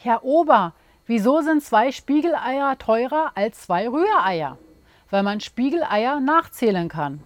Herr Ober, wieso sind zwei Spiegeleier teurer als zwei Rühreier? Weil man Spiegeleier nachzählen kann.